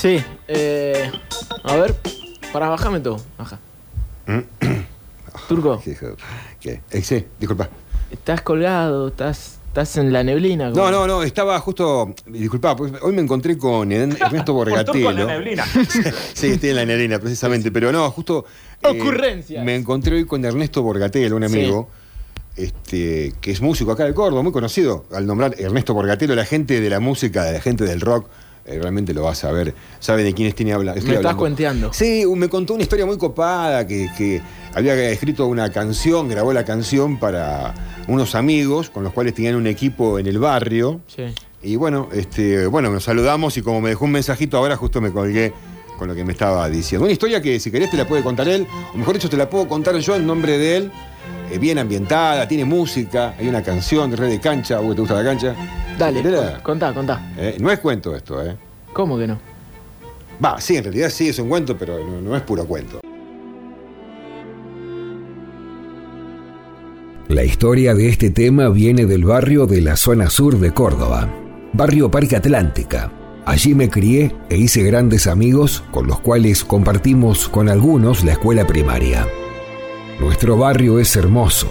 Sí, eh, a ver, para bajarme todo, baja. Turco, ¿Qué? hijo- ¿Qué? Eh, sí, disculpa. estás colgado, estás, estás en la neblina. No, no, no, estaba justo. Disculpa, porque hoy me encontré con Ern- Ernesto Borgatello. con la neblina. sí, estoy en la neblina, precisamente. Pero no, justo. eh, Ocurrencias. me encontré hoy con Ernesto Borgatello, un amigo. Este, que es músico acá de Córdoba, muy conocido. Al nombrar Ernesto Borgatello, la gente de la música, la gente del rock, realmente lo va a saber. Sabe de quiénes tiene habla. estoy Me estás hablando. cuenteando. Sí, me contó una historia muy copada que, que había escrito una canción, grabó la canción para unos amigos con los cuales tenían un equipo en el barrio. Sí. Y bueno, este, bueno, nos saludamos y como me dejó un mensajito ahora, justo me colgué con lo que me estaba diciendo. Una historia que si querés te la puede contar él, o mejor dicho, te la puedo contar yo en nombre de él. eh, bien ambientada, tiene música, hay una canción de Red de Cancha, ¿vos te gusta la cancha? Dale, contá, contá. Eh, no es cuento esto, ¿eh? ¿Cómo que no? Va, sí, en realidad sí es un cuento, pero no, no es puro cuento. La historia de este tema viene del barrio de la zona sur de Córdoba, barrio Parque Atlántica. Allí me crié e hice grandes amigos con los cuales compartimos con algunos la escuela primaria. Nuestro barrio es hermoso.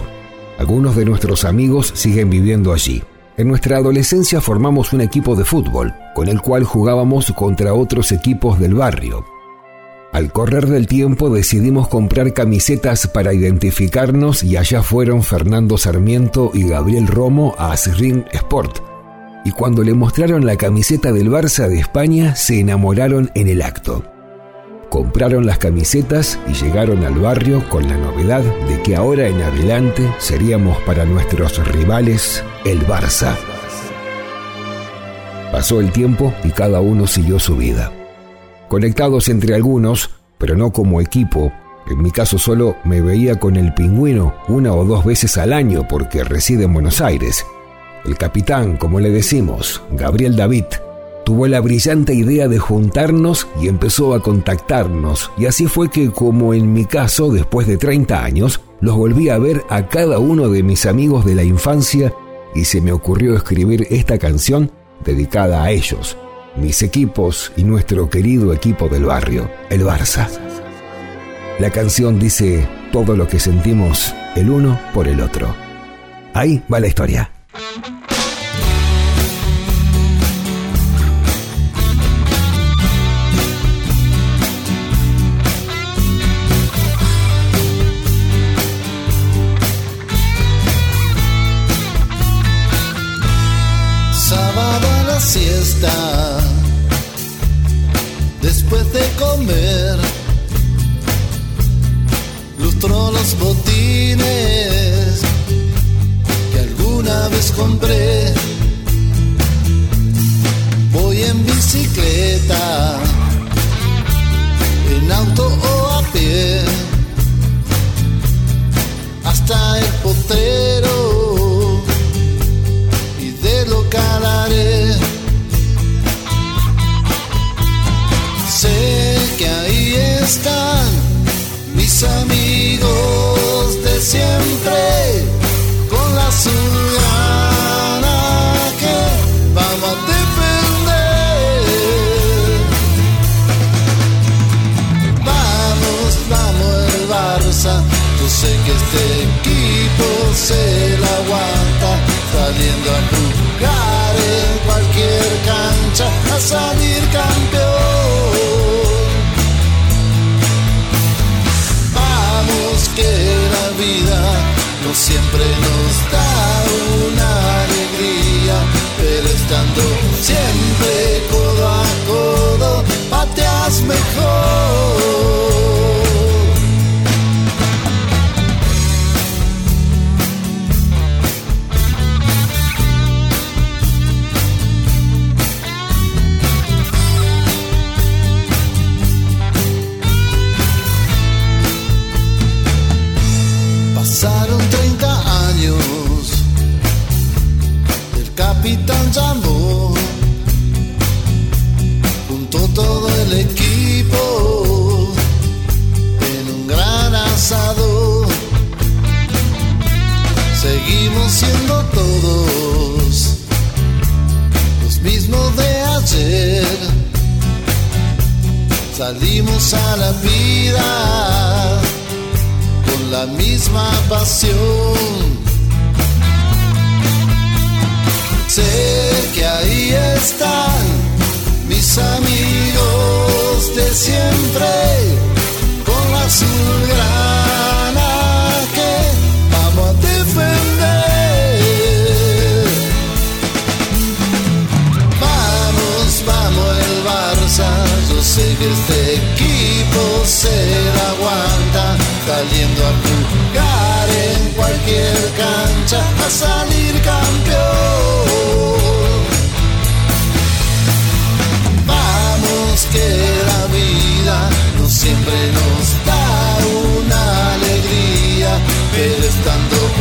Algunos de nuestros amigos siguen viviendo allí. En nuestra adolescencia formamos un equipo de fútbol, con el cual jugábamos contra otros equipos del barrio. Al correr del tiempo decidimos comprar camisetas para identificarnos y allá fueron Fernando Sarmiento y Gabriel Romo a Asrin Sport. Y cuando le mostraron la camiseta del Barça de España se enamoraron en el acto. Compraron las camisetas y llegaron al barrio con la novedad de que ahora en adelante seríamos para nuestros rivales el Barça. Pasó el tiempo y cada uno siguió su vida conectados entre algunos, pero no como equipo. En mi caso solo me veía con el pingüino una o dos veces al año porque reside en Buenos Aires. El capitán, como le decimos, Gabriel David, tuvo la brillante idea de juntarnos y empezó a contactarnos. Y así fue que, como en mi caso, después de 30 años, los volví a ver a cada uno de mis amigos de la infancia y se me ocurrió escribir esta canción dedicada a ellos mis equipos y nuestro querido equipo del barrio, el Barça. La canción dice todo lo que sentimos el uno por el otro. Ahí va la historia. Siesta, después de comer, lustro los botines mis amigos de siempre, con la azulgrana que vamos a defender. Vamos, vamos el Barça, yo sé que este equipo se la aguanta, saliendo a jugar gritando siempre codo a codo, pateas mejor. Pasaron 30 años capitán Jambo, junto todo el equipo en un gran asado. Seguimos siendo todos los mismos de ayer. Salimos a la vida con la misma pasión Sé que ahí están mis amigos de siempre con la azulgrana que vamos a defender. Vamos, vamos el Barça, yo sé que este equipo se la aguanta, saliendo a jugar en cualquier cancha estando